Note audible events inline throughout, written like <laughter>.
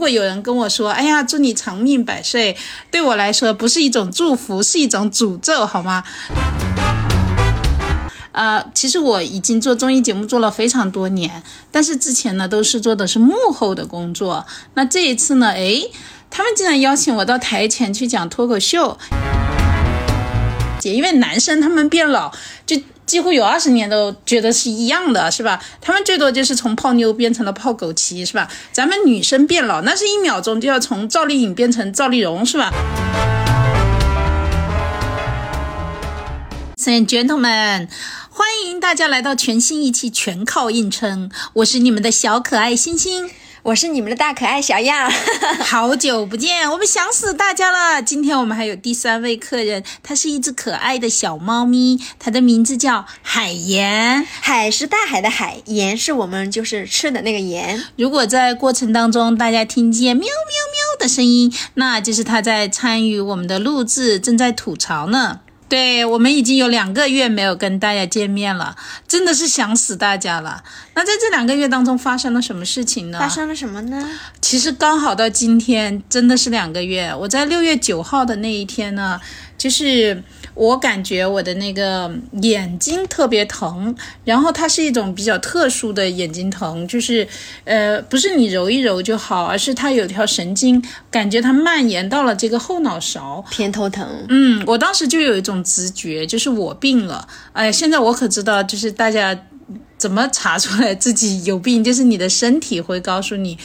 如果有人跟我说，哎呀，祝你长命百岁，对我来说不是一种祝福，是一种诅咒，好吗？呃，其实我已经做综艺节目做了非常多年，但是之前呢都是做的是幕后的工作。那这一次呢，哎，他们竟然邀请我到台前去讲脱口秀。姐因为男生他们变老，就几乎有二十年都觉得是一样的，是吧？他们最多就是从泡妞变成了泡枸杞，是吧？咱们女生变老，那是一秒钟就要从赵丽颖变成赵丽蓉，是吧所以 gentlemen，欢迎大家来到全新一期《全靠硬撑》，我是你们的小可爱星星。我是你们的大可爱小样，<laughs> 好久不见，我们想死大家了。今天我们还有第三位客人，它是一只可爱的小猫咪，它的名字叫海盐。海是大海的海，盐是我们就是吃的那个盐。如果在过程当中大家听见喵喵喵的声音，那就是它在参与我们的录制，正在吐槽呢。对我们已经有两个月没有跟大家见面了，真的是想死大家了。那在这两个月当中发生了什么事情呢？发生了什么呢？其实刚好到今天，真的是两个月。我在六月九号的那一天呢，就是。我感觉我的那个眼睛特别疼，然后它是一种比较特殊的眼睛疼，就是，呃，不是你揉一揉就好，而是它有条神经，感觉它蔓延到了这个后脑勺，偏头疼。嗯，我当时就有一种直觉，就是我病了。哎，现在我可知道，就是大家怎么查出来自己有病，就是你的身体会告诉你。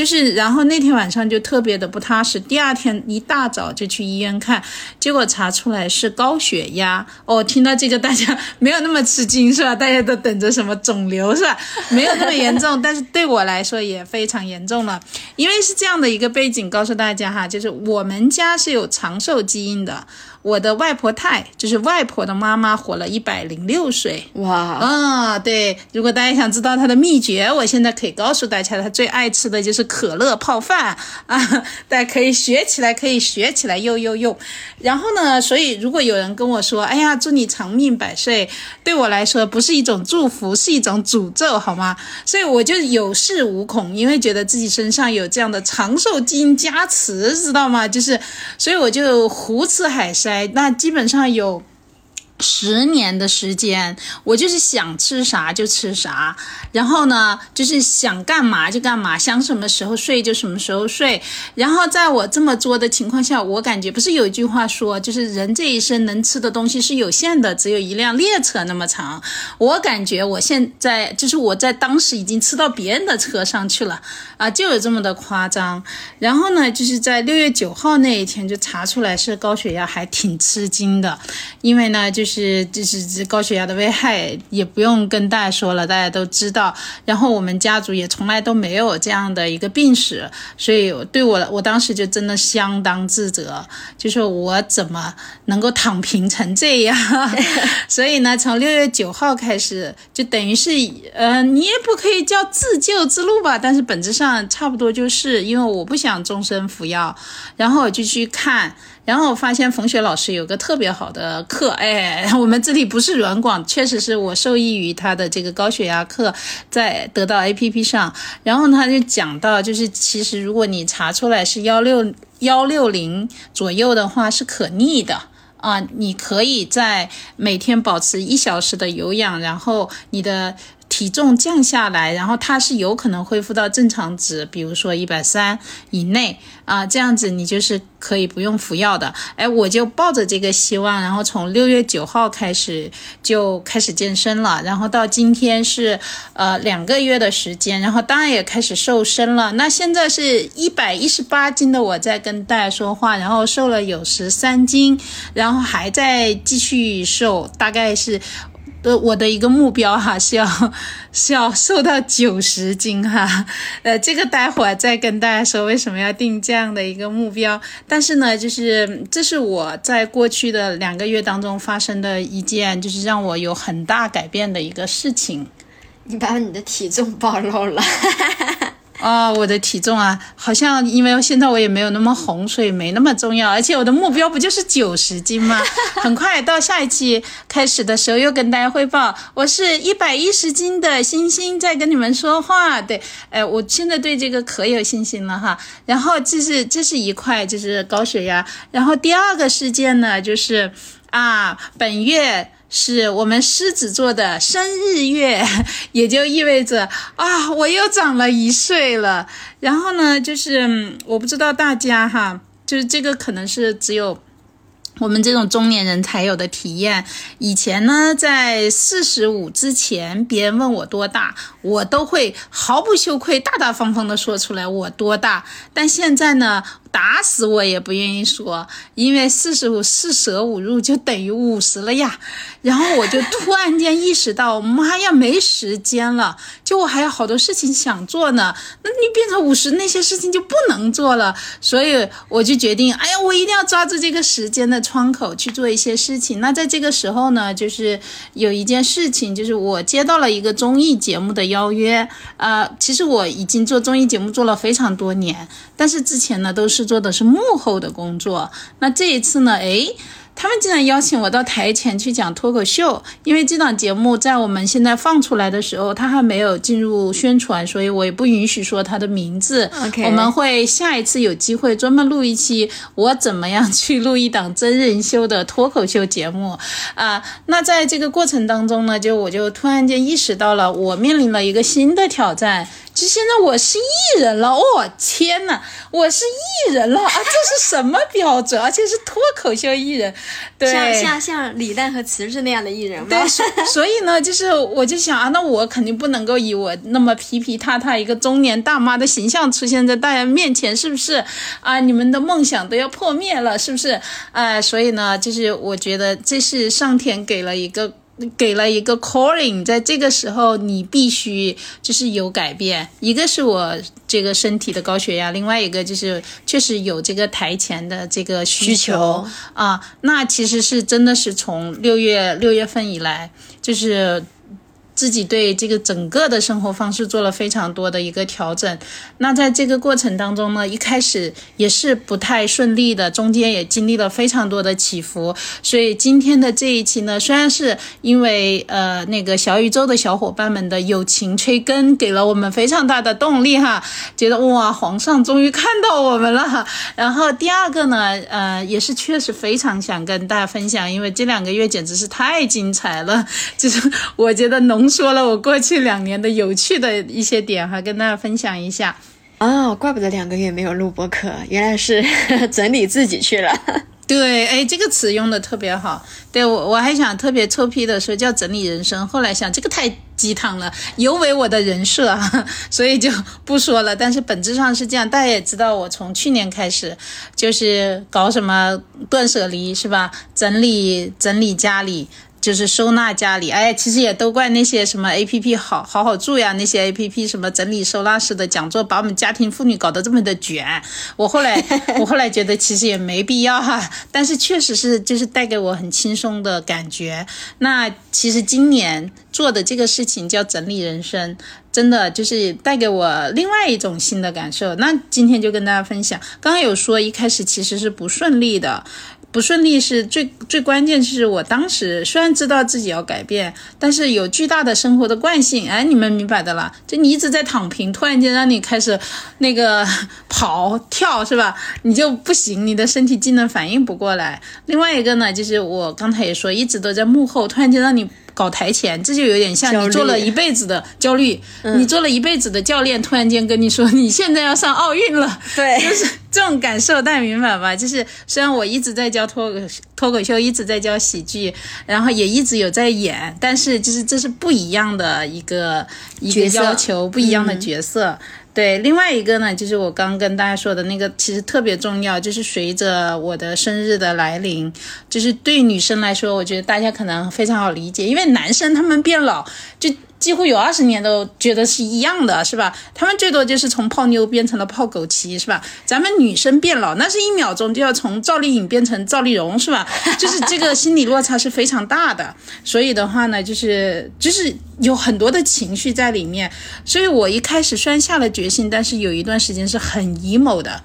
就是，然后那天晚上就特别的不踏实。第二天一大早就去医院看，结果查出来是高血压。哦，听到这个大家没有那么吃惊是吧？大家都等着什么肿瘤是吧？<laughs> 没有那么严重，但是对我来说也非常严重了。因为是这样的一个背景，告诉大家哈，就是我们家是有长寿基因的。我的外婆太，就是外婆的妈妈，活了一百零六岁。哇，啊，对。如果大家想知道她的秘诀，我现在可以告诉大家，她最爱吃的就是。可乐泡饭 <laughs> 啊，大家可以学起来，可以学起来，又又又。然后呢，所以如果有人跟我说，哎呀，祝你长命百岁，对我来说不是一种祝福，是一种诅咒，好吗？所以我就有恃无恐，因为觉得自己身上有这样的长寿基因加持，知道吗？就是，所以我就胡吃海塞，那基本上有。十年的时间，我就是想吃啥就吃啥，然后呢，就是想干嘛就干嘛，想什么时候睡就什么时候睡。然后在我这么做的情况下，我感觉不是有一句话说，就是人这一生能吃的东西是有限的，只有一辆列车那么长。我感觉我现在就是我在当时已经吃到别人的车上去了啊，就有这么的夸张。然后呢，就是在六月九号那一天就查出来是高血压，还挺吃惊的，因为呢，就是。是，就是这高血压的危害也不用跟大家说了，大家都知道。然后我们家族也从来都没有这样的一个病史，所以对我，我当时就真的相当自责，就说我怎么能够躺平成这样？<laughs> 所以呢，从六月九号开始，就等于是，呃，你也不可以叫自救之路吧，但是本质上差不多就是，因为我不想终身服药，然后我就去看。然后我发现冯雪老师有个特别好的课，哎，<laughs> 我们这里不是软广，确实是我受益于他的这个高血压课，在得到 A P P 上。然后他就讲到，就是其实如果你查出来是幺六幺六零左右的话，是可逆的啊，你可以在每天保持一小时的有氧，然后你的。体重降下来，然后它是有可能恢复到正常值，比如说一百三以内啊，这样子你就是可以不用服药的。哎，我就抱着这个希望，然后从六月九号开始就开始健身了，然后到今天是呃两个月的时间，然后当然也开始瘦身了。那现在是一百一十八斤的我在跟大家说话，然后瘦了有十三斤，然后还在继续瘦，大概是。呃，我的一个目标哈是要 <laughs> 是要瘦到九十斤哈，<laughs> 呃，这个待会儿再跟大家说为什么要定这样的一个目标。但是呢，就是这是我在过去的两个月当中发生的一件，就是让我有很大改变的一个事情。你把你的体重暴露了。啊，我的体重啊，好像因为现在我也没有那么红，所以没那么重要。而且我的目标不就是九十斤吗？<laughs> 很快到下一期开始的时候又跟大家汇报，我是一百一十斤的星星在跟你们说话。对，哎，我现在对这个可有信心了哈。然后这是这是一块就是高血压，然后第二个事件呢就是啊，本月。是我们狮子座的生日月，<laughs> 也就意味着啊，我又长了一岁了。然后呢，就是我不知道大家哈，就是这个可能是只有我们这种中年人才有的体验。以前呢，在四十五之前，别人问我多大，我都会毫不羞愧、大大方方的说出来我多大。但现在呢？打死我也不愿意说，因为四十五四舍五入就等于五十了呀。然后我就突然间意识到，妈呀，没时间了，就我还有好多事情想做呢。那你变成五十，那些事情就不能做了。所以我就决定，哎呀，我一定要抓住这个时间的窗口去做一些事情。那在这个时候呢，就是有一件事情，就是我接到了一个综艺节目的邀约。呃，其实我已经做综艺节目做了非常多年，但是之前呢都是。做的是幕后的工作，那这一次呢？诶。他们竟然邀请我到台前去讲脱口秀，因为这档节目在我们现在放出来的时候，它还没有进入宣传，所以我也不允许说它的名字。<laughs> OK，我们会下一次有机会专门录一期，我怎么样去录一档真人秀的脱口秀节目啊？那在这个过程当中呢，就我就突然间意识到了，我面临了一个新的挑战。就现在我是艺人了，哦天呐，我是艺人了啊！这是什么标准？而且是脱口秀艺人，<laughs> 对，像像像李诞和辞职那样的艺人吗？对，<laughs> 所以呢，就是我就想啊，那我肯定不能够以我那么皮皮塌塌一个中年大妈的形象出现在大家面前，是不是？啊，你们的梦想都要破灭了，是不是？哎，所以呢，就是我觉得这是上天给了一个。给了一个 calling，在这个时候你必须就是有改变。一个是我这个身体的高血压，另外一个就是确实有这个台前的这个需求啊。那其实是真的是从六月六月份以来，就是。自己对这个整个的生活方式做了非常多的一个调整，那在这个过程当中呢，一开始也是不太顺利的，中间也经历了非常多的起伏。所以今天的这一期呢，虽然是因为呃那个小宇宙的小伙伴们的友情催更，给了我们非常大的动力哈，觉得哇皇上终于看到我们了。然后第二个呢，呃也是确实非常想跟大家分享，因为这两个月简直是太精彩了，就是我觉得农。说了我过去两年的有趣的一些点哈，跟大家分享一下。哦，怪不得两个月没有录播课，原来是 <laughs> 整理自己去了。<laughs> 对，哎，这个词用的特别好。对我，我还想特别臭屁的说叫整理人生，后来想这个太鸡汤了，有违我的人设，<laughs> 所以就不说了。但是本质上是这样，大家也知道，我从去年开始就是搞什么断舍离，是吧？整理整理家里。就是收纳家里，哎，其实也都怪那些什么 A P P 好好好住呀，那些 A P P 什么整理收纳式的讲座，把我们家庭妇女搞得这么的卷。我后来，<laughs> 我后来觉得其实也没必要哈，但是确实是就是带给我很轻松的感觉。那其实今年做的这个事情叫整理人生，真的就是带给我另外一种新的感受。那今天就跟大家分享，刚刚有说一开始其实是不顺利的。不顺利是最最关键，是我当时虽然知道自己要改变，但是有巨大的生活的惯性，哎，你们明白的啦。就你一直在躺平，突然间让你开始那个 <laughs> 跑跳，是吧？你就不行，你的身体机能反应不过来。另外一个呢，就是我刚才也说，一直都在幕后，突然间让你。搞台前，这就有点像你做了一辈子的焦虑，你做了一辈子的教练，突然间跟你说你现在要上奥运了，<laughs> 对，就是这种感受，大家明白吧？就是虽然我一直在教脱口脱口秀，一直在教喜剧，然后也一直有在演，但是就是这是不一样的一个一个要求，不一样的角色。对，另外一个呢，就是我刚跟大家说的那个，其实特别重要，就是随着我的生日的来临，就是对女生来说，我觉得大家可能非常好理解，因为男生他们变老就。几乎有二十年都觉得是一样的，是吧？他们最多就是从泡妞变成了泡枸杞，是吧？咱们女生变老，那是一秒钟就要从赵丽颖变成赵丽蓉，是吧？<laughs> 就是这个心理落差是非常大的。所以的话呢，就是就是有很多的情绪在里面。所以我一开始虽然下了决心，但是有一段时间是很 emo 的。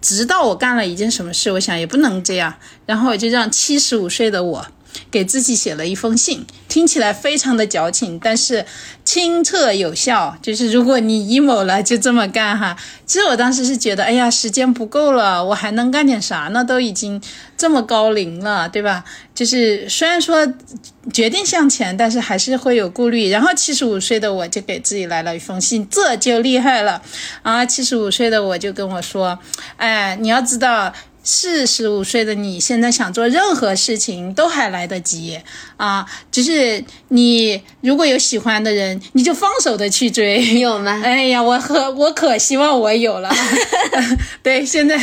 直到我干了一件什么事，我想也不能这样，然后我就让七十五岁的我。给自己写了一封信，听起来非常的矫情，但是清澈有效。就是如果你 emo 了，就这么干哈。其实我当时是觉得，哎呀，时间不够了，我还能干点啥呢？都已经这么高龄了，对吧？就是虽然说决定向前，但是还是会有顾虑。然后七十五岁的我就给自己来了一封信，这就厉害了啊！七十五岁的我就跟我说，哎，你要知道。四十五岁的你现在想做任何事情都还来得及啊！只是你如果有喜欢的人，你就放手的去追，有吗？<laughs> 哎呀，我和我可希望我有了。<laughs> <laughs> 对，现在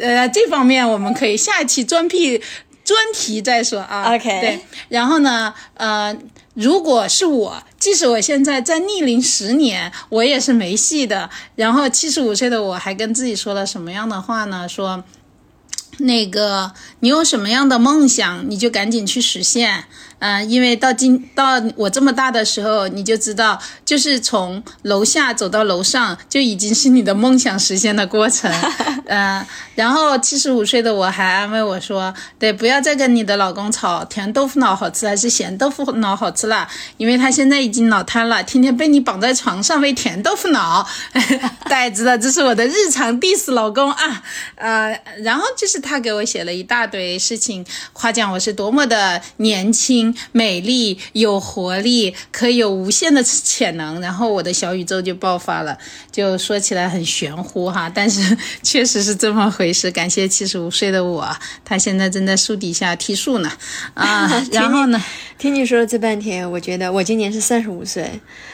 呃这方面我们可以下期专辟专题再说啊。OK。对，然后呢，呃，如果是我，即使我现在在逆龄十年，我也是没戏的。然后七十五岁的我还跟自己说了什么样的话呢？说。那个，你有什么样的梦想，你就赶紧去实现。嗯，因为到今到我这么大的时候，你就知道，就是从楼下走到楼上，就已经是你的梦想实现的过程。嗯，<laughs> 然后七十五岁的我还安慰我说：“对，不要再跟你的老公吵，甜豆腐脑好吃还是咸豆腐脑好吃啦？因为他现在已经脑瘫了，天天被你绑在床上喂甜豆腐脑。大家知道，这是我的日常 diss 老公啊。呃，然后就是他给我写了一大堆事情，夸奖我是多么的年轻。美丽有活力，可以有无限的潜能，然后我的小宇宙就爆发了。就说起来很玄乎哈，但是确实是这么回事。感谢七十五岁的我，他现在正在树底下踢树呢。啊，<laughs> 然后呢？听你说了这半天，我觉得我今年是三十五岁，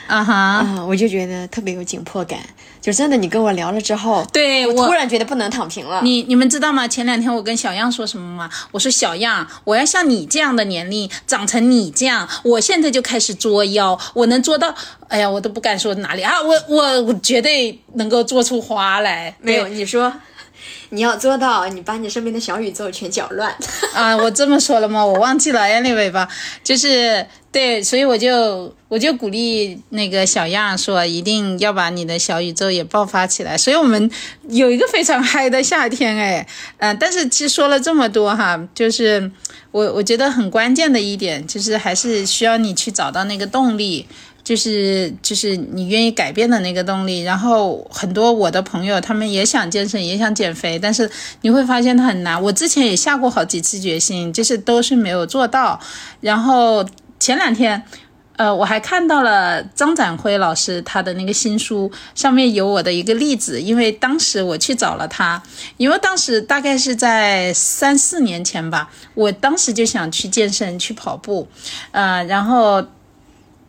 啊哈，啊，我就觉得特别有紧迫感。就真的，你跟我聊了之后，对我突然觉得不能躺平了。你你们知道吗？前两天我跟小样说什么吗？我说小样，我要像你这样的年龄，长成你这样，我现在就开始作妖，我能做到。哎呀，我都不敢说哪里啊，我我我绝对能够做出花来。没有，你说。你要做到，你把你身边的小宇宙全搅乱 <laughs> 啊！我这么说了吗？我忘记了，anyway 吧，就是对，所以我就我就鼓励那个小样说，一定要把你的小宇宙也爆发起来。所以我们有一个非常嗨的夏天，哎，嗯，但是其实说了这么多哈，就是我我觉得很关键的一点，就是还是需要你去找到那个动力。就是就是你愿意改变的那个动力，然后很多我的朋友他们也想健身，也想减肥，但是你会发现它很难。我之前也下过好几次决心，就是都是没有做到。然后前两天，呃，我还看到了张展辉老师他的那个新书，上面有我的一个例子。因为当时我去找了他，因为当时大概是在三四年前吧，我当时就想去健身，去跑步，呃，然后。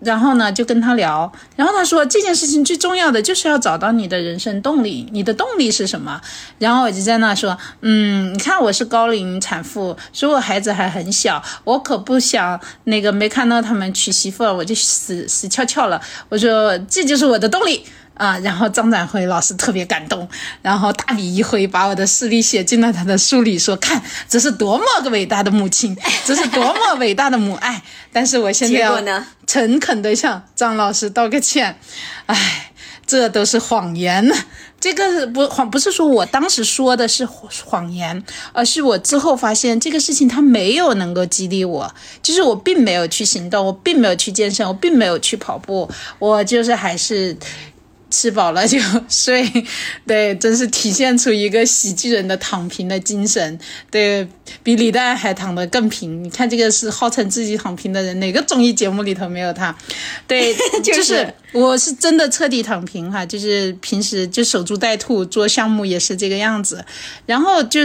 然后呢，就跟他聊，然后他说这件事情最重要的就是要找到你的人生动力，你的动力是什么？然后我就在那说，嗯，你看我是高龄产妇，所以我孩子还很小，我可不想那个没看到他们娶媳妇，我就死死翘翘了。我说这就是我的动力。啊，然后张展辉老师特别感动，然后大笔一挥，把我的事例写进了他的书里，说：“看，这是多么个伟大的母亲，这是多么伟大的母爱。<laughs> ”但是我现在要诚恳的向张老师道个歉，哎，这都是谎言。这个不谎，不是说我当时说的是谎言，而是我之后发现这个事情他没有能够激励我，就是我并没有去行动，我并没有去健身，我并没有去跑步，我就是还是。吃饱了就睡，<laughs> 对，真是体现出一个喜剧人的躺平的精神，对比李诞还躺得更平。你看这个是号称自己躺平的人，哪个综艺节目里头没有他？对，<laughs> 就是我是真的彻底躺平哈，就是平时就守株待兔，做项目也是这个样子。然后就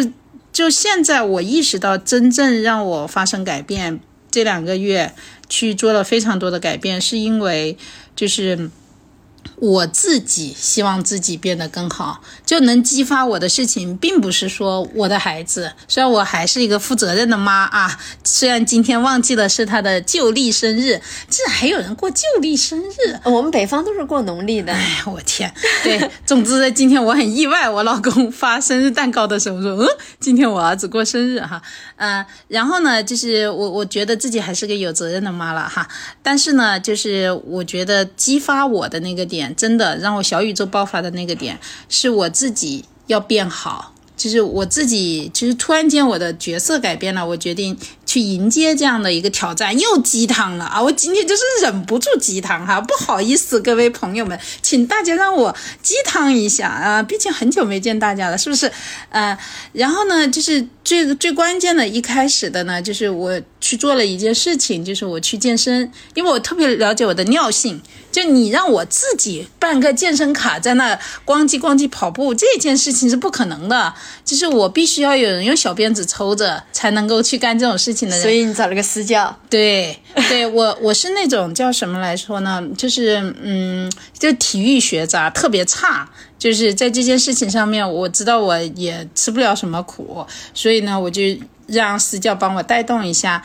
就现在我意识到，真正让我发生改变，这两个月去做了非常多的改变，是因为就是。我自己希望自己变得更好，就能激发我的事情，并不是说我的孩子。虽然我还是一个负责任的妈啊，虽然今天忘记了是他的旧历生日，竟然还有人过旧历生日。我们北方都是过农历的。哎，我天！对，总之今天我很意外，我老公发生日蛋糕的时候说：“嗯，今天我儿子过生日哈。”嗯，然后呢，就是我我觉得自己还是个有责任的妈了哈。但是呢，就是我觉得激发我的那个点。点真的让我小宇宙爆发的那个点，是我自己要变好，就是我自己，就是突然间我的角色改变了，我决定。去迎接这样的一个挑战，又鸡汤了啊！我今天就是忍不住鸡汤哈，不好意思，各位朋友们，请大家让我鸡汤一下啊！毕竟很久没见大家了，是不是？呃，然后呢，就是最最关键的一开始的呢，就是我去做了一件事情，就是我去健身，因为我特别了解我的尿性，就你让我自己办个健身卡在那咣叽咣叽跑步，这件事情是不可能的，就是我必须要有人用小鞭子抽着才能够去干这种事情。所以你找了个私教，对，对 <laughs> 我我是那种叫什么来说呢？就是嗯，就体育学渣，特别差。就是在这件事情上面，我知道我也吃不了什么苦，所以呢，我就让私教帮我带动一下。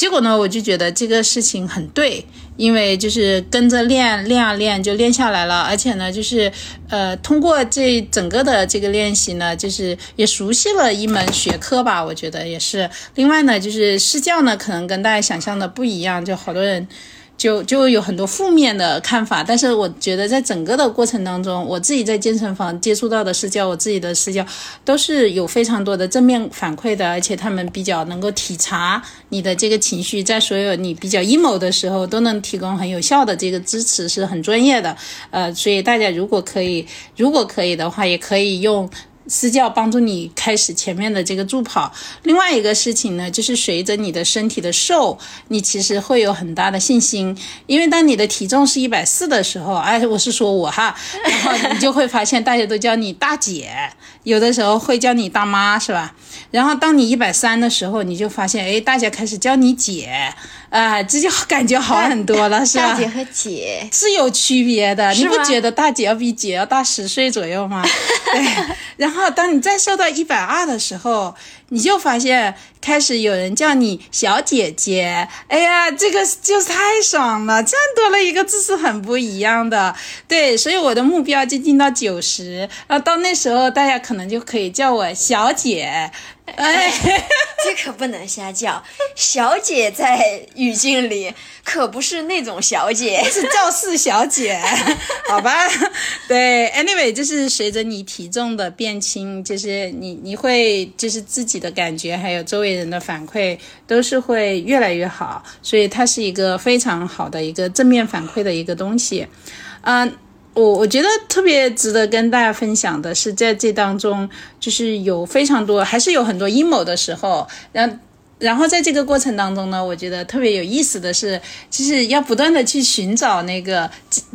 结果呢，我就觉得这个事情很对，因为就是跟着练练啊练就练下来了，而且呢，就是呃通过这整个的这个练习呢，就是也熟悉了一门学科吧，我觉得也是。另外呢，就是试教呢，可能跟大家想象的不一样，就好多人。就就有很多负面的看法，但是我觉得在整个的过程当中，我自己在健身房接触到的私教，我自己的私教都是有非常多的正面反馈的，而且他们比较能够体察你的这个情绪，在所有你比较 emo 的时候，都能提供很有效的这个支持，是很专业的。呃，所以大家如果可以，如果可以的话，也可以用。私教帮助你开始前面的这个助跑。另外一个事情呢，就是随着你的身体的瘦，你其实会有很大的信心。因为当你的体重是一百四的时候，哎，我是说我哈，<laughs> 然后你就会发现大家都叫你大姐，有的时候会叫你大妈，是吧？然后当你一百三的时候，你就发现，哎，大家开始叫你姐，啊，这就感觉好很多了，是吧？大姐和姐是有区别的，你不觉得大姐要比姐要大十岁左右吗？<laughs> 对，然然后。当你再瘦到一百二的时候，你就发现开始有人叫你小姐姐。哎呀，这个就是太爽了，这样多了一个字是很不一样的。对，所以我的目标就定到九十，啊，到那时候大家可能就可以叫我小姐。哎，<laughs> 这可不能瞎叫。小姐在语境里可不是那种小姐，是教室小姐，<laughs> 好吧？对，anyway，就是随着你体重的变轻，就是你你会就是自己的感觉，还有周围人的反馈，都是会越来越好。所以它是一个非常好的一个正面反馈的一个东西，嗯。我我觉得特别值得跟大家分享的是，在这当中，就是有非常多，还是有很多阴谋的时候，然。然后在这个过程当中呢，我觉得特别有意思的是，就是要不断的去寻找那个，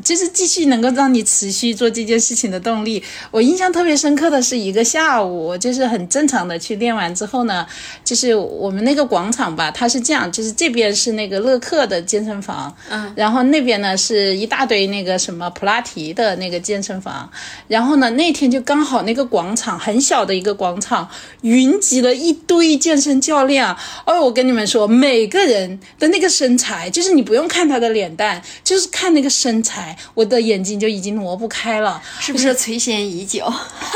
就是继续能够让你持续做这件事情的动力。我印象特别深刻的是一个下午，就是很正常的去练完之后呢，就是我们那个广场吧，它是这样，就是这边是那个乐客的健身房，嗯，然后那边呢是一大堆那个什么普拉提的那个健身房，然后呢那天就刚好那个广场很小的一个广场，云集了一堆健身教练。哦，我跟你们说，每个人的那个身材，就是你不用看他的脸蛋，就是看那个身材，我的眼睛就已经挪不开了，是不是垂涎已久？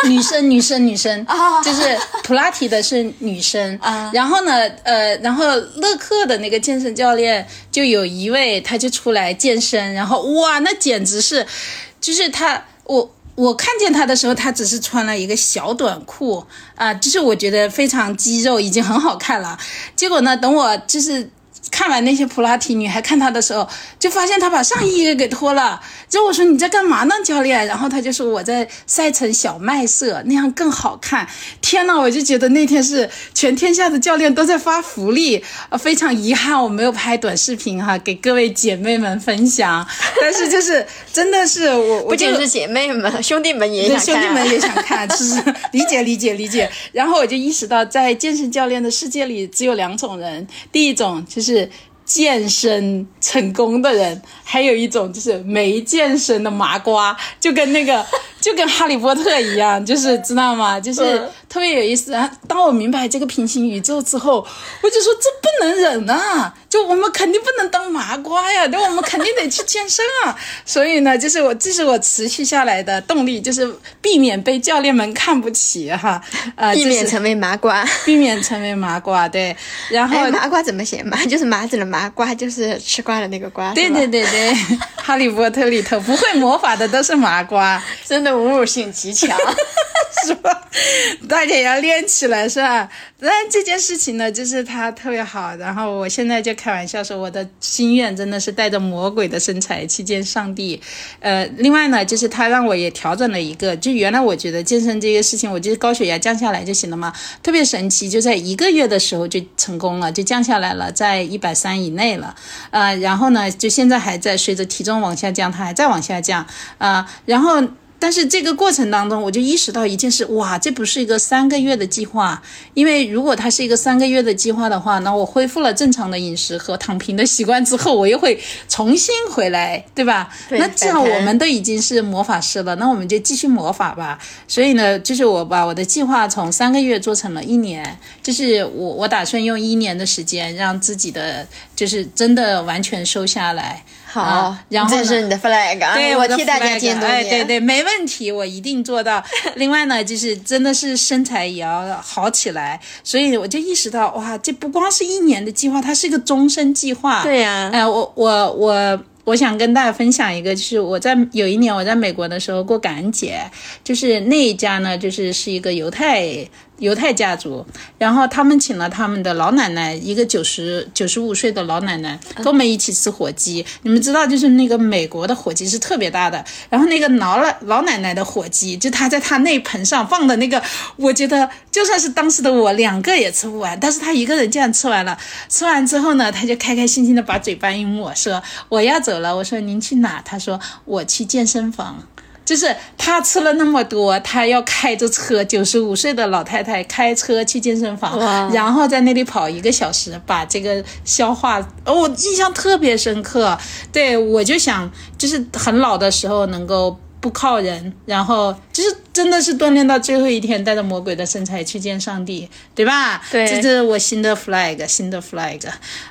女生，女生，女生啊，就是普拉提的是女生啊。然后呢，呃，然后乐克的那个健身教练就有一位，他就出来健身，然后哇，那简直是，就是他我。我看见他的时候，他只是穿了一个小短裤啊，就是我觉得非常肌肉，已经很好看了。结果呢，等我就是。看完那些普拉提女孩看他的时候，就发现他把上衣也给脱了。就我说你在干嘛呢，教练？然后他就说我在晒成小麦色，那样更好看。天呐，我就觉得那天是全天下的教练都在发福利啊！非常遗憾我没有拍短视频哈，给各位姐妹们分享。<laughs> 但是就是真的是我，不仅是姐妹们，兄弟们也想看，兄弟们也想看，就是理解理解理解。然后我就意识到，在健身教练的世界里，只有两种人，第一种就是。是健身成功的人，还有一种就是没健身的麻瓜，就跟那个 <laughs> 就跟哈利波特一样，就是知道吗？就是特别有意思。当我明白这个平行宇宙之后，我就说这不能忍啊！就我们肯定不能当麻瓜呀，那我们肯定得去健身啊。所以呢，就是我这是我持续下来的动力，就是避免被教练们看不起哈，<laughs> 呃，避免成为麻瓜，避免成为麻瓜，对。然后麻瓜怎么写？麻就是麻子的麻。麻瓜就是吃瓜的那个瓜，对对对对，《<laughs> 哈利波特》里头不会魔法的都是麻瓜，真的侮辱性极强，<laughs> <laughs> 是吧？大家要练起来，是吧？但这件事情呢，就是他特别好。然后我现在就开玩笑说，我的心愿真的是带着魔鬼的身材去见上帝。呃，另外呢，就是他让我也调整了一个，就原来我觉得健身这个事情，我就是高血压降下来就行了嘛，特别神奇，就在一个月的时候就成功了，就降下来了，在一百三以内了。呃，然后呢，就现在还在随着体重往下降，它还在往下降。啊，然后。但是这个过程当中，我就意识到一件事，哇，这不是一个三个月的计划，因为如果它是一个三个月的计划的话，那我恢复了正常的饮食和躺平的习惯之后，我又会重新回来，对吧？那这样我们都已经是魔法师了，那我们就继续魔法吧。所以呢，就是我把我的计划从三个月做成了一年，就是我我打算用一年的时间让自己的就是真的完全瘦下来。好，然后这是你的 flag，对我替大家监督哎，对对，没问题，我一定做到。<laughs> 另外呢，就是真的是身材也要好起来，所以我就意识到，哇，这不光是一年的计划，它是一个终身计划。对呀，哎，我我我我想跟大家分享一个，就是我在有一年我在美国的时候过感恩节，就是那一家呢，就是是一个犹太。犹太家族，然后他们请了他们的老奶奶，一个九十九十五岁的老奶奶，跟我们一起吃火鸡。你们知道，就是那个美国的火鸡是特别大的，然后那个老老老奶奶的火鸡，就她在她那盆上放的那个，我觉得就算是当时的我，两个也吃不完，但是她一个人这样吃完了。吃完之后呢，她就开开心心的把嘴巴一抹，说我要走了。我说您去哪？她说我去健身房。就是他吃了那么多，他要开着车，九十五岁的老太太开车去健身房，然后在那里跑一个小时，把这个消化，我印象特别深刻。对我就想，就是很老的时候能够。不靠人，然后就是真的是锻炼到最后一天，带着魔鬼的身材去见上帝，对吧？对，这是我新的 flag，新的 flag。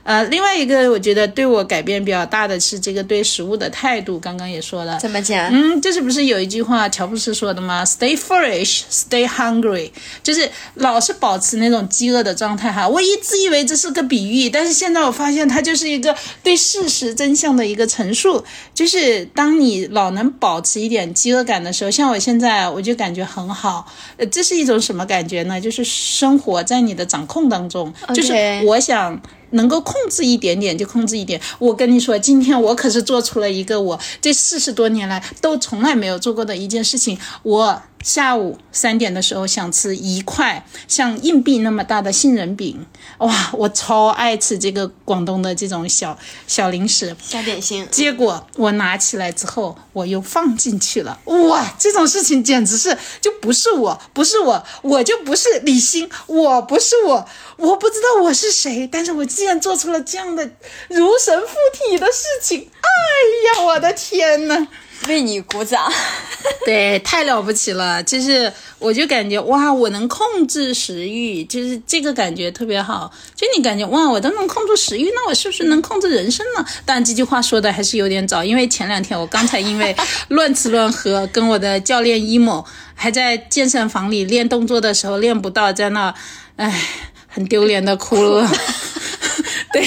呃，另外一个我觉得对我改变比较大的是这个对食物的态度。刚刚也说了，怎么讲？嗯，就是不是有一句话乔布斯说的吗？Stay foolish, stay hungry，就是老是保持那种饥饿的状态哈。我一直以为这是个比喻，但是现在我发现它就是一个对事实真相的一个陈述。就是当你老能保持一点。点饥饿感的时候，像我现在，我就感觉很好。呃，这是一种什么感觉呢？就是生活在你的掌控当中，就是我想。能够控制一点点就控制一点。我跟你说，今天我可是做出了一个我这四十多年来都从来没有做过的一件事情。我下午三点的时候想吃一块像硬币那么大的杏仁饼，哇，我超爱吃这个广东的这种小小零食、小点心。结果我拿起来之后，我又放进去了，哇，这种事情简直是就不是我，不是我，我就不是李欣，我不是我，我不知道我是谁，但是我。竟然做出了这样的如神附体的事情！哎呀，我的天呐！为你鼓掌！<laughs> 对，太了不起了！就是我就感觉哇，我能控制食欲，就是这个感觉特别好。就你感觉哇，我都能控制食欲，那我是不是能控制人生呢？但这句话说的还是有点早，因为前两天我刚才因为乱吃乱喝，跟我的教练 emo 还在健身房里练动作的时候练不到，在那，唉，很丢脸的哭了。<laughs> 对，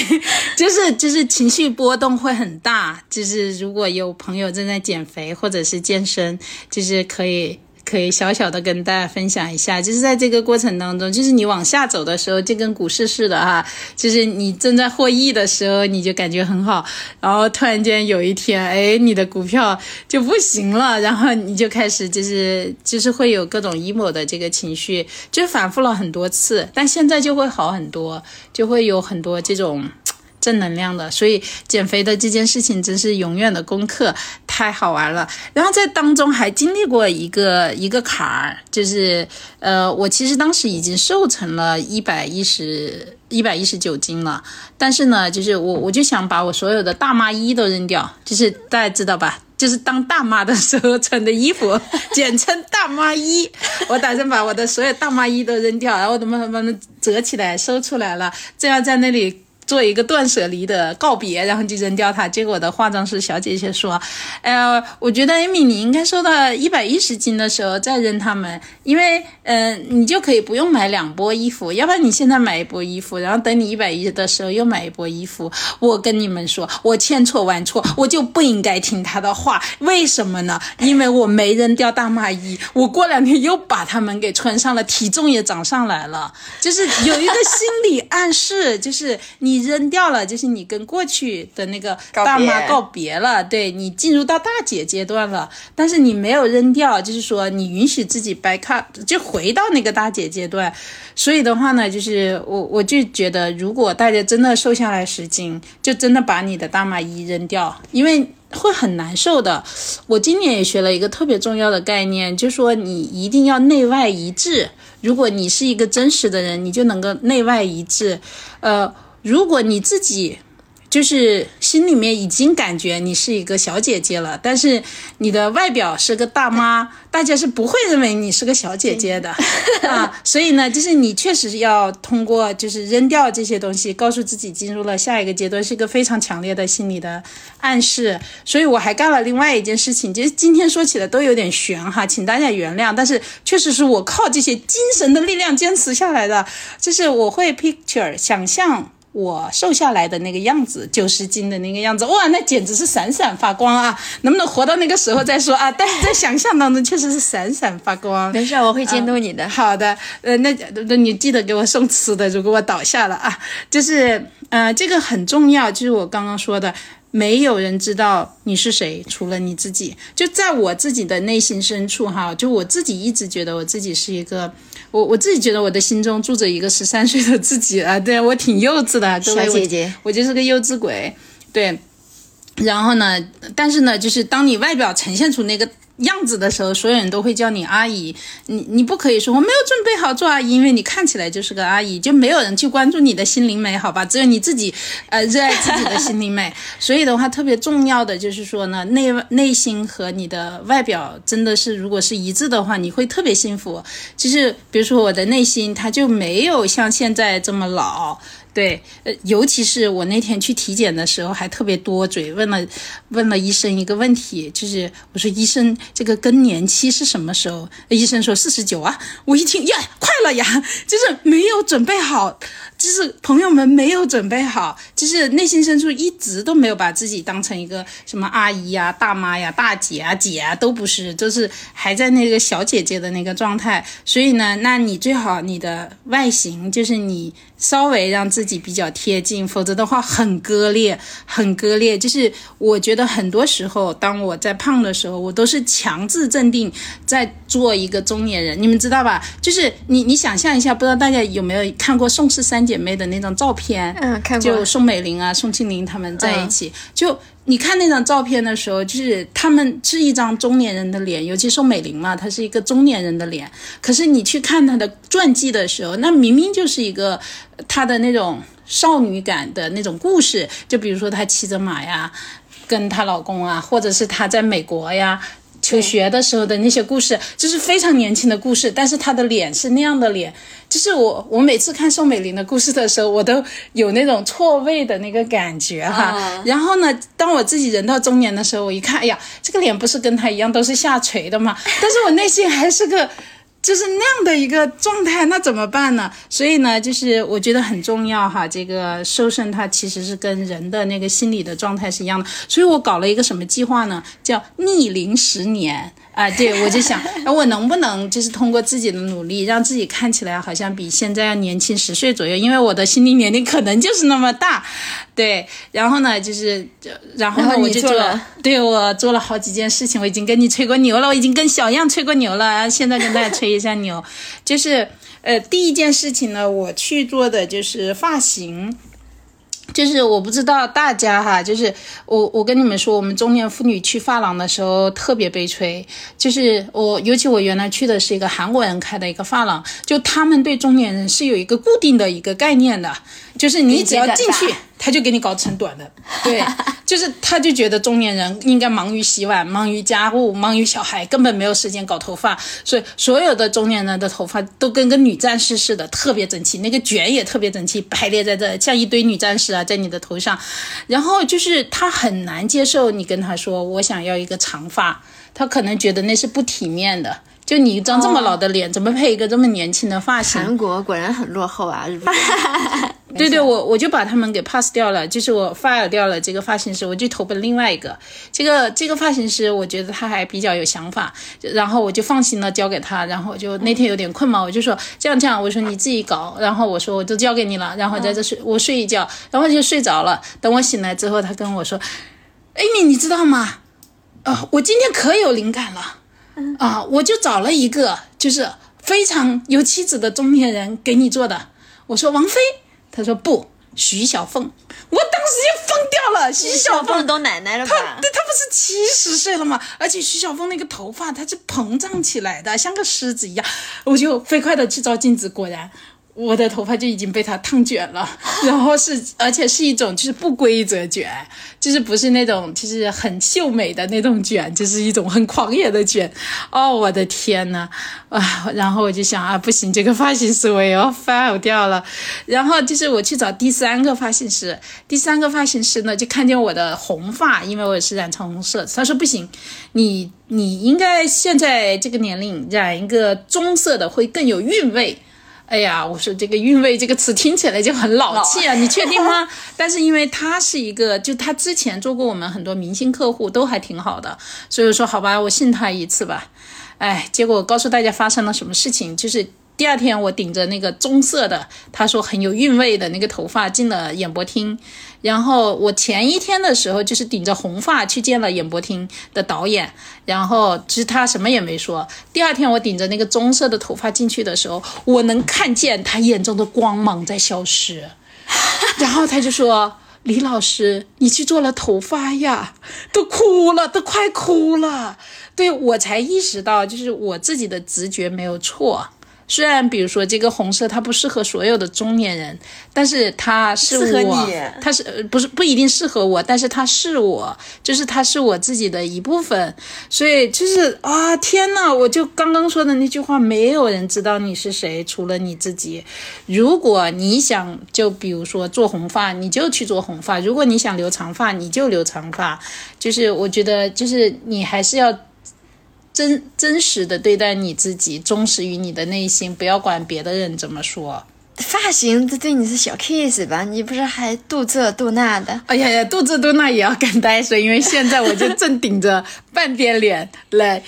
就是就是情绪波动会很大，就是如果有朋友正在减肥或者是健身，就是可以。可以小小的跟大家分享一下，就是在这个过程当中，就是你往下走的时候，就跟股市似的哈，就是你正在获益的时候，你就感觉很好，然后突然间有一天，哎，你的股票就不行了，然后你就开始就是就是会有各种 emo 的这个情绪，就反复了很多次，但现在就会好很多，就会有很多这种。正能量的。所以减肥的这件事情真是永远的功课，太好玩了。然后在当中还经历过一个一个坎儿，就是呃，我其实当时已经瘦成了一百一十一百一十九斤了，但是呢，就是我我就想把我所有的大妈衣都扔掉，就是大家知道吧？就是当大妈的时候穿的衣服，简称大妈衣。我打算把我的所有大妈衣都扔掉，然后我他们把它折起来收出来了，这样在那里。做一个断舍离的告别，然后就扔掉它。结果的化妆师小姐姐说：“哎呀，我觉得艾米你应该瘦到一百一十斤的时候再扔它们，因为嗯，你就可以不用买两波衣服，要不然你现在买一波衣服，然后等你一百一的时候又买一波衣服。我跟你们说，我千错万错，我就不应该听他的话。为什么呢？因为我没扔掉大妈衣，我过两天又把它们给穿上了，体重也涨上来了。就是有一个心理暗示，<laughs> 就是你。”扔掉了，就是你跟过去的那个大妈告别了，对你进入到大姐阶段了。但是你没有扔掉，就是说你允许自己 back up，就回到那个大姐阶段。所以的话呢，就是我我就觉得，如果大家真的瘦下来十斤，就真的把你的大妈衣扔掉，因为会很难受的。我今年也学了一个特别重要的概念，就说你一定要内外一致。如果你是一个真实的人，你就能够内外一致，呃。如果你自己就是心里面已经感觉你是一个小姐姐了，但是你的外表是个大妈，大家是不会认为你是个小姐姐的 <laughs> <laughs> 啊。所以呢，就是你确实要通过就是扔掉这些东西，告诉自己进入了下一个阶段，是一个非常强烈的心理的暗示。所以我还干了另外一件事情，就是今天说起来都有点悬哈，请大家原谅。但是确实是我靠这些精神的力量坚持下来的，就是我会 picture 想象。我瘦下来的那个样子，九十斤的那个样子，哇，那简直是闪闪发光啊！能不能活到那个时候再说啊？但是在想象当中，确实是闪闪发光。<laughs> 没事，我会监督你的。好的，呃，那那你记得给我送吃的，如果我倒下了啊，就是，呃，这个很重要，就是我刚刚说的。没有人知道你是谁，除了你自己。就在我自己的内心深处，哈，就我自己一直觉得我自己是一个，我我自己觉得我的心中住着一个十三岁的自己啊，对我挺幼稚的，小姐姐，我就是个幼稚鬼，对。然后呢，但是呢，就是当你外表呈现出那个。样子的时候，所有人都会叫你阿姨。你你不可以说我没有准备好做阿姨，因为你看起来就是个阿姨，就没有人去关注你的心灵美好吧？只有你自己，呃，<laughs> 热爱自己的心灵美。所以的话，特别重要的就是说呢，内内心和你的外表真的是，如果是一致的话，你会特别幸福。就是，比如说我的内心，它就没有像现在这么老。对，呃，尤其是我那天去体检的时候，还特别多嘴，问了问了医生一个问题，就是我说医生，这个更年期是什么时候？医生说四十九啊，我一听呀，快了呀，就是没有准备好。就是朋友们没有准备好，就是内心深处一直都没有把自己当成一个什么阿姨呀、大妈呀、大姐啊、姐啊，都不是，就是还在那个小姐姐的那个状态。所以呢，那你最好你的外形就是你稍微让自己比较贴近，否则的话很割裂，很割裂。就是我觉得很多时候，当我在胖的时候，我都是强制镇定，在做一个中年人。你们知道吧？就是你你想象一下，不知道大家有没有看过宋氏三姐。妹的那张照片，嗯，看过，就宋美龄啊、宋庆龄她们在一起。就你看那张照片的时候，就是他们是一张中年人的脸，尤其宋美龄嘛，她是一个中年人的脸。可是你去看她的传记的时候，那明明就是一个她的那种少女感的那种故事。就比如说她骑着马呀，跟她老公啊，或者是她在美国呀。求学的时候的那些故事，就是非常年轻的故事，但是她的脸是那样的脸，就是我我每次看宋美龄的故事的时候，我都有那种错位的那个感觉哈。然后呢，当我自己人到中年的时候，我一看，哎呀，这个脸不是跟她一样都是下垂的吗？但是我内心还是个。就是那样的一个状态，那怎么办呢？所以呢，就是我觉得很重要哈。这个瘦身它其实是跟人的那个心理的状态是一样的。所以我搞了一个什么计划呢？叫逆龄十年。啊，对，我就想，那我能不能就是通过自己的努力，让自己看起来好像比现在要年轻十岁左右？因为我的心理年龄可能就是那么大，对。然后呢，就是，然后呢，我就做，对我做了好几件事情，我已经跟你吹过牛了，我已经跟小样吹过牛了，现在跟大家吹一下牛，<laughs> 就是，呃，第一件事情呢，我去做的就是发型。就是我不知道大家哈，就是我我跟你们说，我们中年妇女去发廊的时候特别悲催。就是我，尤其我原来去的是一个韩国人开的一个发廊，就他们对中年人是有一个固定的一个概念的，就是你只要进去。<laughs> 他就给你搞成短的，对，就是他就觉得中年人应该忙于洗碗、忙于家务、忙于小孩，根本没有时间搞头发，所以所有的中年人的头发都跟个女战士似的，特别整齐，那个卷也特别整齐，排列在这，像一堆女战士啊，在你的头上。然后就是他很难接受你跟他说我想要一个长发，他可能觉得那是不体面的。就你一张这么老的脸，怎么配一个这么年轻的发型？韩国果然很落后啊！<laughs> 对对，我我就把他们给 pass 掉了，就是我 fire 掉了这个发型师，我就投奔另外一个。这个这个发型师，我觉得他还比较有想法，然后我就放心了交给他。然后就那天有点困嘛，我就说这样这样，我说你自己搞。然后我说我都交给你了，然后在这睡我睡一觉，然后就睡着了。等我醒来之后，他跟我说：“Amy，你知道吗？啊，我今天可有灵感了。”啊，我就找了一个就是非常有气质的中年人给你做的。我说王菲，他说不，徐小凤。我当时就疯掉了。徐小凤都奶奶了吧？她对她不是七十岁了吗？而且徐小凤那个头发，它是膨胀起来的，像个狮子一样。我就飞快的去照镜子，果然。我的头发就已经被他烫卷了，<laughs> 然后是，而且是一种就是不规则卷，就是不是那种就是很秀美的那种卷，就是一种很狂野的卷。哦，我的天呐，啊！然后我就想啊，不行，这个发型师我也要 fire 掉了。然后就是我去找第三个发型师，第三个发型师呢就看见我的红发，因为我是染成红色，他说不行，你你应该现在这个年龄染一个棕色的会更有韵味。哎呀，我说这个韵味这个词听起来就很老气啊，你确定吗？<laughs> 但是因为他是一个，就他之前做过我们很多明星客户，都还挺好的，所以说好吧，我信他一次吧。哎，结果告诉大家发生了什么事情，就是。第二天，我顶着那个棕色的，他说很有韵味的那个头发进了演播厅，然后我前一天的时候就是顶着红发去见了演播厅的导演，然后其实他什么也没说。第二天我顶着那个棕色的头发进去的时候，我能看见他眼中的光芒在消失，然后他就说：“李老师，你去做了头发呀？”都哭了，都快哭了。对我才意识到，就是我自己的直觉没有错。虽然比如说这个红色它不适合所有的中年人，但是它是我，它是不是不一定适合我，但是它是我，就是它是我自己的一部分，所以就是啊天呐，我就刚刚说的那句话，没有人知道你是谁，除了你自己。如果你想就比如说做红发，你就去做红发；如果你想留长发，你就留长发。就是我觉得，就是你还是要。真真实的对待你自己，忠实于你的内心，不要管别的人怎么说。发型这对你是小 case 吧？你不是还度这度那的？哎呀呀，度这度那也要敢呆说，因为现在我就正顶着半边脸来。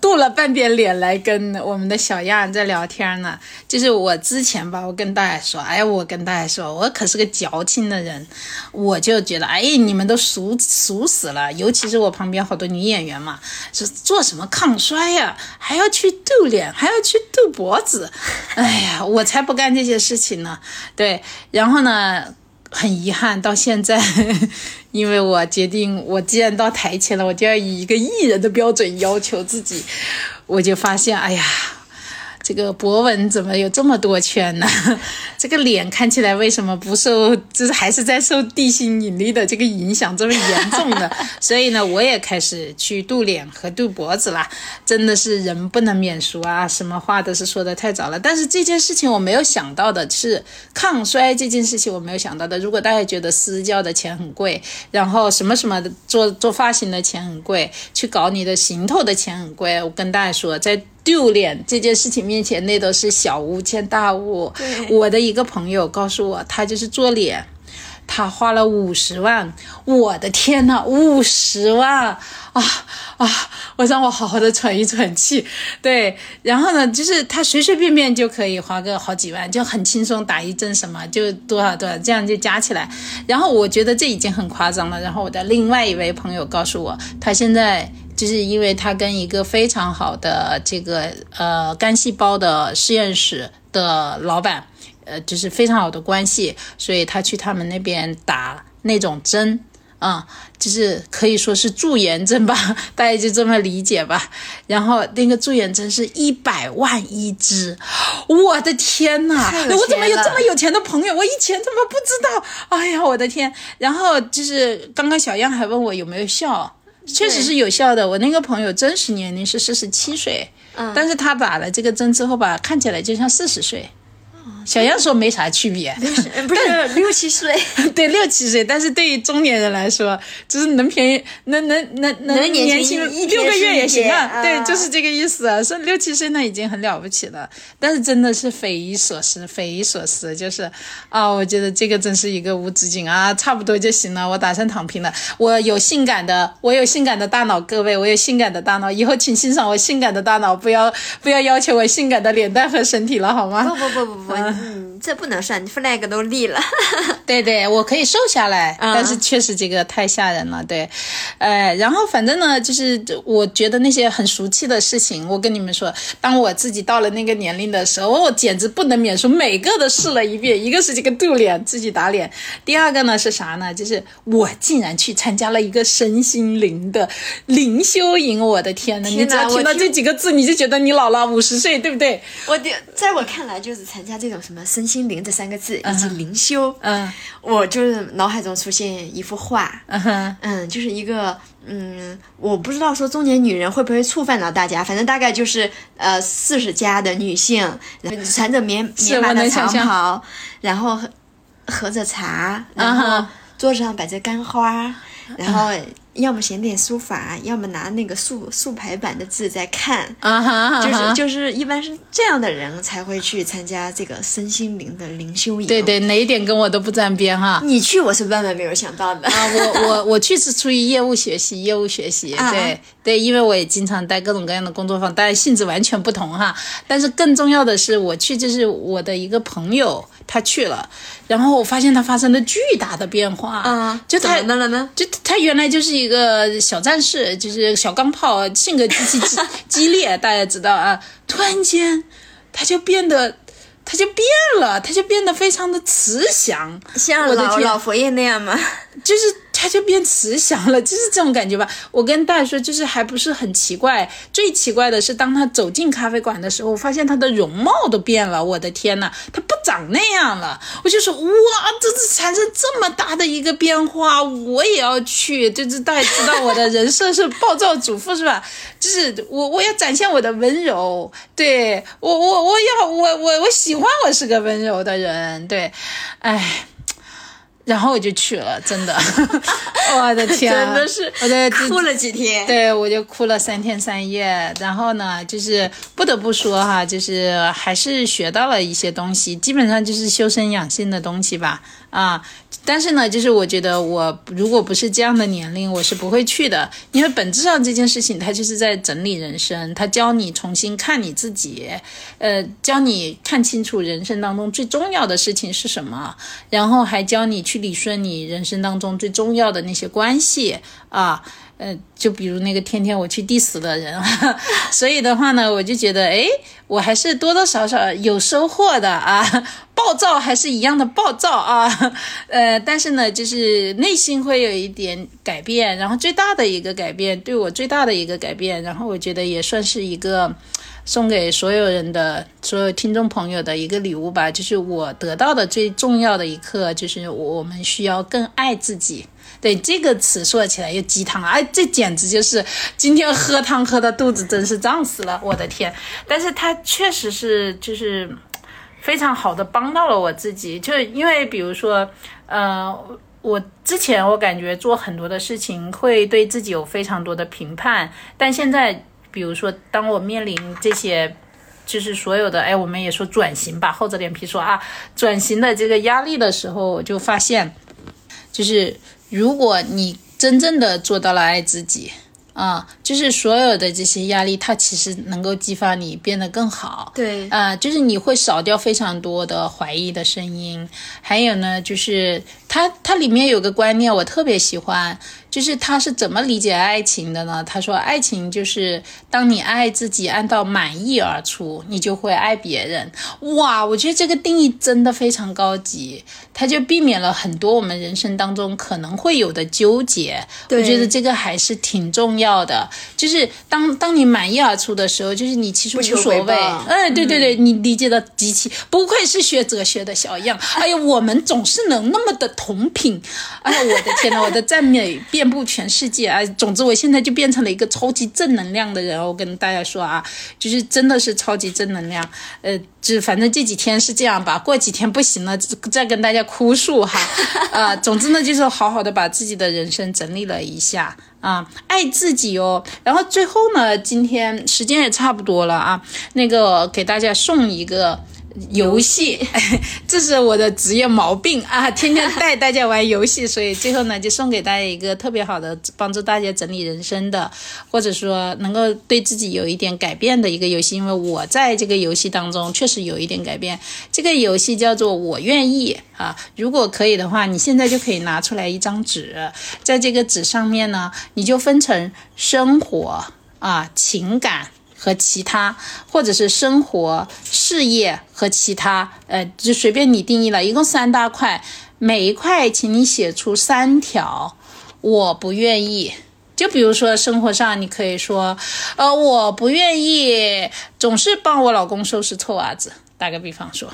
镀了半边脸来跟我们的小样在聊天呢，就是我之前吧，我跟大家说，哎，我跟大家说，我可是个矫情的人，我就觉得，哎，你们都俗俗死了，尤其是我旁边好多女演员嘛，是做什么抗衰呀，还要去镀脸，还要去镀脖子，哎呀，我才不干这些事情呢，对，然后呢？很遗憾，到现在，<laughs> 因为我决定，我既然到台前了，我就要以一个艺人的标准要求自己，我就发现，哎呀。这个博文怎么有这么多圈呢？<laughs> 这个脸看起来为什么不受，就是还是在受地心引力的这个影响这么严重的？<laughs> 所以呢，我也开始去度脸和度脖子了。真的是人不能免俗啊，什么话都是说的太早了。但是这件事情我没有想到的是抗衰这件事情我没有想到的。如果大家觉得私教的钱很贵，然后什么什么的做做发型的钱很贵，去搞你的行头的钱很贵，我跟大家说在。丢脸这件事情面前，那都是小巫见大巫。我的一个朋友告诉我，他就是做脸，他花了五十万。我的天呐，五十万啊啊！我让我好好的喘一喘气。对，然后呢，就是他随随便便就可以花个好几万，就很轻松打一针什么，就多少多少，这样就加起来。然后我觉得这已经很夸张了。然后我的另外一位朋友告诉我，他现在。就是因为他跟一个非常好的这个呃干细胞的实验室的老板，呃，就是非常好的关系，所以他去他们那边打那种针。啊、就是可以说是驻颜针吧，<laughs> 大家就这么理解吧。然后那个驻颜针是一百万一支，我的天呐！我怎么有这么有钱的朋友？我以前怎么不知道？哎呀，我的天！然后就是刚刚小样还问我有没有效，确实是有效的。我那个朋友真实年龄是四十七岁，嗯但是他打了这个针之后吧，看起来就像四十岁。小样说没啥区别，嗯 <laughs> 不是六七岁，<laughs> 对六七岁，但是对于中年人来说，就是能便宜，能能能能能年年轻六个月也行啊。天对，啊就是这个意思啊。说六七岁那已经很了不起了，但是真的是匪夷所思，匪夷所思。就是啊，我觉得这个真是一个无止境啊，差不多就行了，我打算躺平了。我有性感的，我有性感的大脑，各位，我有性感的大脑，以后请欣赏我性感的大脑，不要不要要求我性感的脸蛋和身体了，好吗？不不不不不，嗯，这不能算，flag 都立了。<laughs> 对对，我可以瘦下来，嗯但是确实这个太吓人了。对，呃，然后反正呢，就是我觉得那些很俗气的事情，我跟你们说，当我自己到了那个年龄的时候，我简直不能免俗，每个都试了一遍。一个是这个度脸，自己打脸；第二个呢是啥呢？就是我竟然去参加了一个身心灵的灵修营，我的天呐！天你只要听到这几个字，你就觉得你老了五十岁，对不对？我的，在我看来，就是参加这种什么身心灵这三个字以及灵修，嗯。我就是脑海中出现一幅画，嗯就是一个，嗯，我不知道说中年女人会不会触犯到大家，反正大概就是呃四十加的女性，然后穿着棉棉麻的长袍，然后喝喝着茶，然啊后哈桌子上摆着干花，然后要么写点书法，要么拿那个竖竖排版的字在看。啊哈，啊就是就是，一般是这样的人才会去参加这个身心灵的灵修营。对，对，哪一点跟我都不沾边哈。你去我是万万没有想到的。啊，我我我去是出于业务学习，业务学习，啊对对，因为我也经常带各种各样的工作坊，当然性质完全不同哈。但是更重要的是，我去就是我的一个朋友他去了，然后我发现他发生了巨大的变化，啊，就他怎么了呢？就他原来就是一个小战士，就是小钢炮，性格极其激 <laughs> 激烈，大家知道啊。突然间，他就变得，他就变了，他就变得非常的慈祥，像老老佛爷那样吗？<laughs> 就是他就变慈祥了，就是这种感觉吧。我跟大家说，就是还不是很奇怪。最奇怪的是，当他走进咖啡馆的时候，我发现他的容貌都变了。我的天呐，他不长那样了。我就说，哇，这是产生这么大的一个变化，我也要去。就是大家知道我的人设是暴躁主妇是吧？就是我我要展现我的温柔，对我我我要我我我喜欢我是个温柔的人，对，哎。然后我就去了，真的，<laughs> 我的天啊，真的是我在哭了几天。对，我就哭了三天三夜。然后呢，就是不得不说哈，就是还是学到了一些东西，基本上就是修身养性的东西吧。啊，但是呢，就是我觉得我如果不是这样的年龄，我是不会去的，因为本质上这件事情它就是在整理人生，它教你重新看你自己，呃，教你看清楚人生当中最重要的事情是什么，然后还教你去理顺你人生当中最重要的那些关系啊。就比如那个天天我去 diss 的人，<laughs> 所以的话呢，我就觉得，哎，我还是多多少少有收获的啊，<laughs> 暴躁还是一样的暴躁啊，呃，但是呢，就是内心会有一点改变，然后最大的一个改变，对我最大的一个改变，然后我觉得也算是一个。送给所有人的所有听众朋友的一个礼物吧，就是我得到的最重要的一课，就是我们需要更爱自己。对这个词说起来又鸡汤，哎，这简直就是今天喝汤喝的肚子真是胀死了，我的天！但是它确实是就是非常好的帮到了我自己，就是因为比如说，呃，我之前我感觉做很多的事情会对自己有非常多的评判，但现在比如说当我面临这些。就是所有的，哎，我们也说转型吧，厚着脸皮说啊，转型的这个压力的时候，我就发现，就是如果你真正的做到了爱自己，啊，就是所有的这些压力，它其实能够激发你变得更好。对啊、就是你会少掉非常多的怀疑的声音，还有呢，就是它它里面有个观念我特别喜欢，就是他是怎么理解爱情的呢？他说，爱情就是当你爱自己爱到满意而出，你就会爱别人。哇，我觉得这个定义真的非常高级，他就避免了很多我们人生当中可能会有的纠结。我觉得这个还是挺重要的。就是当当你满意而出的时候，就是你其实无所谓。哎，对对对，你理解的极其，不愧是学哲学的小样。哎呀，我们总是能那么的同品。哎呀，我的天呐，我的赞美遍布全世界啊！总之，我现在就变成了一个超级正能量的人。我跟大家说啊，就是真的是超级正能量。呃，就反正这几天是这样吧，过几天不行了，再跟大家哭诉哈。啊，<laughs> 总之呢，就是好好的把自己的人生整理了一下啊，爱自己哦。然后最后呢，今天时间也差不多了啊，那个给大家送一个。游戏，<laughs> 这是我的职业毛病啊！<laughs> 天天带大家玩游戏，所以最后呢，就送给大家一个特别好的帮助大家整理人生的，或者说能够对自己有一点改变的一个游戏。因为我在这个游戏当中确实有一点改变。这个游戏叫做“我愿意”啊，如果可以的话，你现在就可以拿出来一张纸，在这个纸上面呢，你就分成生活啊、情感。和其他，或者是生活、事业和其他，呃，就随便你定义了，一共三大块，每一块请你写出三条，我不愿意。就比如说生活上，你可以说，呃，我不愿意总是帮我老公收拾臭袜子，打个比方说，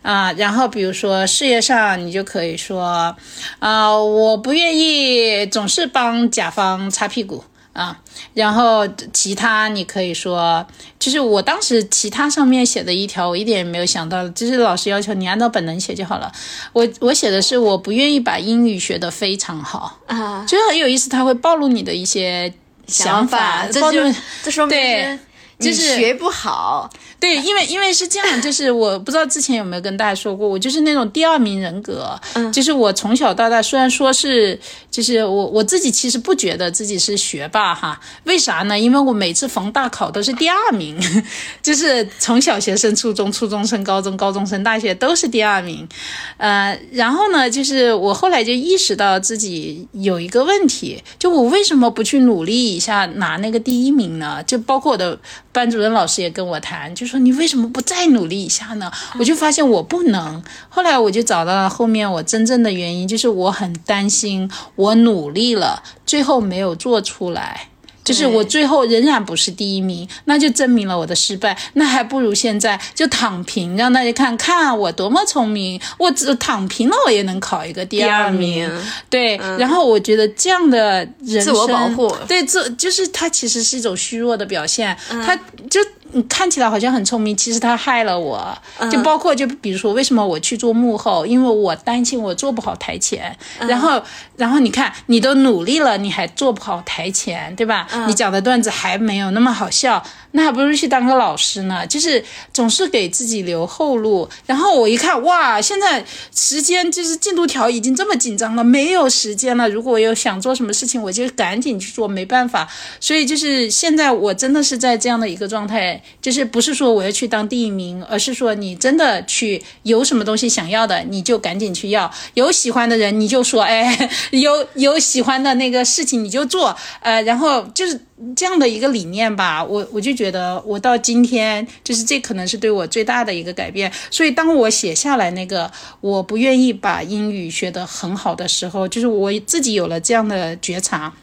啊，然后比如说事业上，你就可以说，啊，我不愿意总是帮甲方擦屁股。啊，然后其他你可以说，就是我当时其他上面写的一条，我一点也没有想到，就是老师要求你按照本能写就好了。我我写的是我不愿意把英语学得非常好。啊，就很有意思，他会暴露你的一些想法，这就这说明就是学不好。对，因为因为是这样，就是我不知道之前有没有跟大家说过，我就是那种第二名人格，嗯，<laughs> 就是我从小到大虽然说是，就是我我自己其实不觉得自己是学霸哈，为啥呢？因为我每次逢大考都是第二名，<laughs> 就是从小学生、初中、初中生、高中、高中生、大学都是第二名，呃，然后呢，就是我后来就意识到自己有一个问题，就我为什么不去努力一下拿那个第一名呢？就包括我的班主任老师也跟我谈，就。说你为什么不再努力一下呢？我就发现我不能。后来我就找到了后面我真正的原因，就是我很担心我努力了，最后没有做出来。就是我最后仍然不是第一名，那就证明了我的失败。那还不如现在就躺平，让大家看看我多么聪明。我只躺平了，我也能考一个第二名。对，然后我觉得这样的人自我保护，对，这就是他其实是一种虚弱的表现。他就看起来好像很聪明，其实他害了我。就包括就比如说，为什么我去做幕后？因为我担心我做不好台前。然后，然后你看，你都努力了，你还做不好台前，对吧？你讲的段子还没有那么好笑，那还不如去当个老师呢。就是总是给自己留后路。然后我一看，哇，现在时间就是进度条已经这么紧张了，没有时间了。如果我有想做什么事情，我就赶紧去做，没办法。所以就是现在我真的是在这样的一个状态，就是不是说我要去当第一名，而是说你真的去有什么东西想要的，你就赶紧去要。有喜欢的人，你就说，哎，<laughs> 有有喜欢的那个事情你就做，呃，然后就。是这样的一个理念吧，我我就觉得我到今天就是这可能是对我最大的一个改变。所以当我写下来那个我不愿意把英语学得很好的时候，就是我自己有了这样的觉察。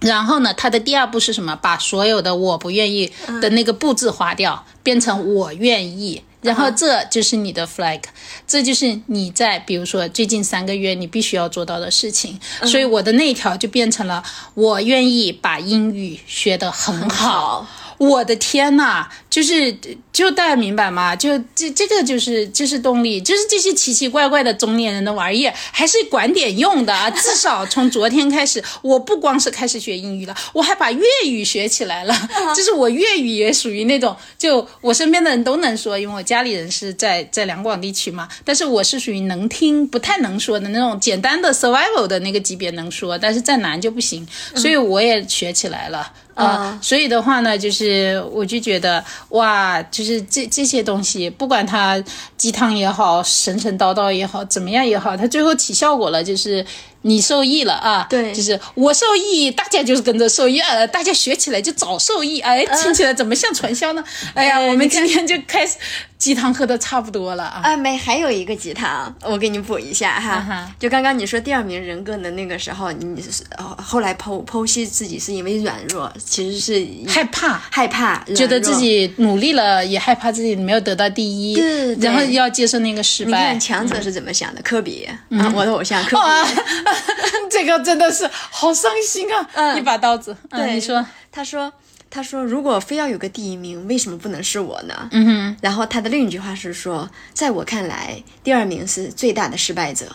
然后呢，他的第二步是什么？把所有的我不愿意的那个布置划掉，变成我愿意。然后这就是你的 flag，这就是你在比如说最近三个月你必须要做到的事情。所以我的那一条就变成了我愿意把英语学得很好。我的天呐，就是就大家明白吗？就这这个就是就是动力，就是这些奇奇怪怪的中年人的玩意还是管点用的啊！<laughs> 至少从昨天开始，我不光是开始学英语了，我还把粤语学起来了。就是我粤语也属于那种，就我身边的人都能说，因为我家里人是在在两广地区嘛。但是我是属于能听不太能说的那种，简单的 survival 的那个级别能说，但是再难就不行。所以我也学起来了。啊，所以的话呢，就是我就觉得哇，就是这这些东西，不管它鸡汤也好，神神叨叨也好，怎么样也好，它最后起效果了，就是你受益了啊，对就是我受益，大家就是跟着受益，呃，大家学起来就早受益，哎，听起来怎么像传销呢？哎呀，我们今天就开始鸡汤喝的差不多了啊，啊，没，还有一个鸡汤，我给你补一下哈。嗯就刚刚你说第二名人格的那个时候，你是呃后来剖剖析自己是因为软弱，其实是害怕。害怕，觉得自。己努力了，也害怕自己没有得到第一，对对然后要接受那个失败你看。强者是怎么想的？科比啊，我的偶像科比。哇，<laughs> 这个真的是好伤心啊！嗯一把刀子，嗯，对你说，他说，他说，如果非要有个第一名，为什么不能是我呢？嗯哼。然后他的另一句话是说，在我看来，第二名是最大的失败者。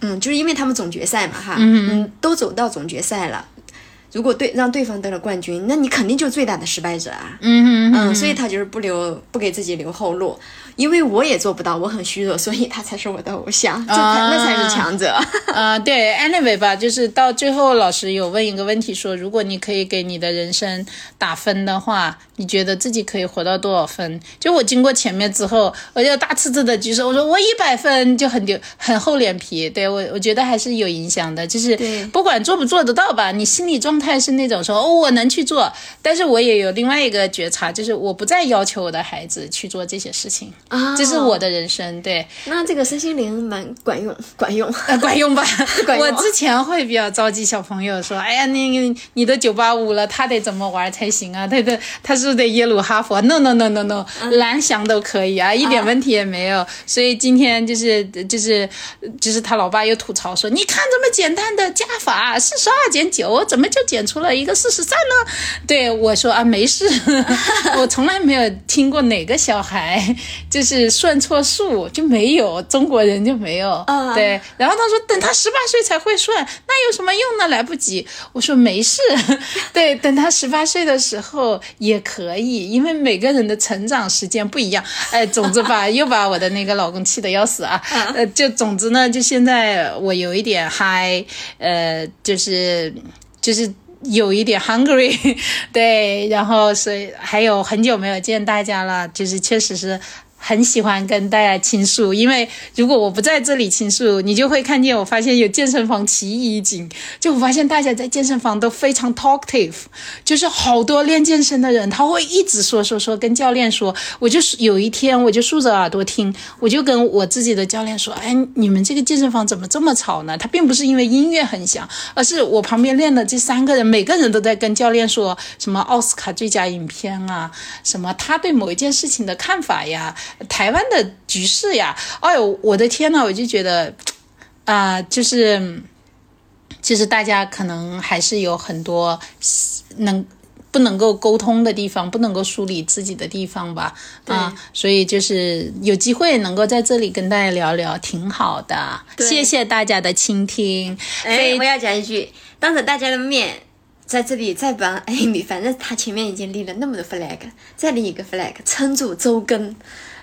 嗯，就是因为他们总决赛嘛，哈，嗯都走到总决赛了。如果对让对方得了冠军，那你肯定就是最大的失败者啊。嗯哼嗯，所以他就是不留不给自己留后路，因为我也做不到，我很虚弱，所以他才是我的偶像，这才、那才是强者。<laughs> 啊、对，anyway 吧，就是到最后，老师有问一个问题说，如果你可以给你的人生打分的话，你觉得自己可以活到多少分？就我经过前面之后，我就大呲呲的举手，我说我一百分，就很丢，很厚脸皮。对我，我觉得还是有影响的，就是对不管做不做得到吧，你心理状态是那种说，哦，我能去做，但是我也有另外一个觉察，就是我不再要求我的孩子去做这些事情，啊这是我的人生，对。那这个身心灵蛮管用，<laughs> 管用。呃，管用吧？<laughs> 管用我之前会比较着急小朋友说，哎呀，那个你都九八五了，他得怎么玩才行啊？他得他是不是得耶鲁哈佛？No No No No No，蓝翔都可以啊，一点问题也没有。所以今天就是就是就是他老爸又吐槽说，你看这么简单的加法，四十二减九，怎么就减出了一个四十三呢？对我说啊，没事，<laughs> 我从来没有听过哪个小孩就是算错数就没有，中国人就没有。啊对，然后他说等他十八岁才会算，那有什么用呢？来不及。我说没事，<laughs> 对，等他十八岁的时候也可以，因为每个人的成长时间不一样。哎，总之吧，又把我的那个老公气得要死啊。<laughs> 呃，就总之呢，就现在我有一点嗨，呃，就是就是。有一点 hungry，<laughs> 对，然后所以还有很久没有见大家了，就是确实是很喜欢跟大家倾诉，因为如果我不在这里倾诉，你就会看见我发现有健身房奇异景，就我发现大家在健身房都非常 talkative，就是好多练健身的人，他会一直说说说，跟教练说，我就是有一天我就竖着耳朵听，我就跟我自己的教练说，哎，你们这个健身房怎么这么吵呢？他并不是因为音乐很响，而是我旁边练的这三个人，每个人都在跟教练说什么奥斯卡最佳影片啊，什么他对某一件事情的看法呀，台湾的局势呀，哎呦，我的天呐，我就觉得，<tsk> 啊、就是，就是大家可能还是有很多能。不能够沟通的地方，不能够梳理自己的地方吧，啊，所以就是有机会能够在这里跟大家聊聊，挺好的。谢谢大家的倾听。哎，非我要讲一句，当着大家的面，在这里再帮艾米，反正他前面已经立了那么多 flag，再立一个 flag，撑住周更。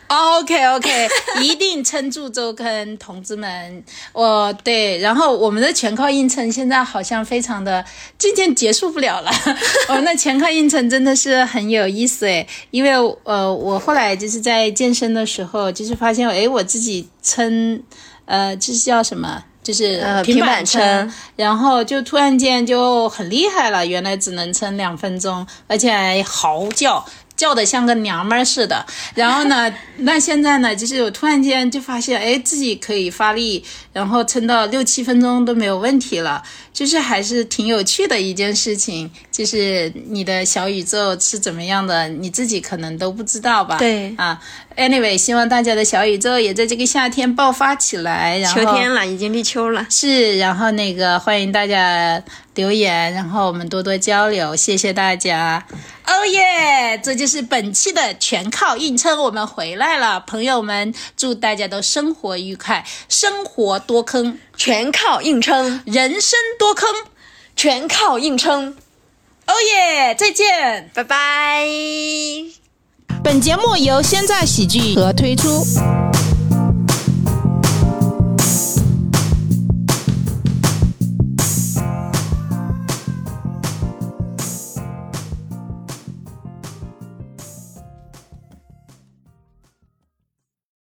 OK OK，<laughs> 一定撑住周坑，同志们。我对，然后我们的全靠硬撑，现在好像非常的渐渐结束不了了。我们的全靠硬撑真的是很有意思诶，因为呃，我后来就是在健身的时候，就是发现诶，我自己撑，呃，这是叫什么？就是平呃平板，撑然后就突然间就很厉害了，原来只能撑两分钟，而且还嚎叫。叫的像个娘们儿似的，然后呢，那现在呢，就是我突然间就发现，哎，自己可以发力，然后撑到六七分钟都没有问题了，就是还是挺有趣的一件事情。就是你的小宇宙是怎么样的，你自己可能都不知道吧？对啊，anyway，希望大家的小宇宙也在这个夏天爆发起来，然后秋天了，已经立秋了。是，然后那个欢迎大家留言，然后我们多多交流，谢谢大家。哦耶！这就是本期的全靠硬撑，我们回来了，朋友们，祝大家都生活愉快，生活多坑，全靠硬撑，人生多坑。全靠硬撑。哦耶！再见。拜拜。本节目由现在喜剧和推出。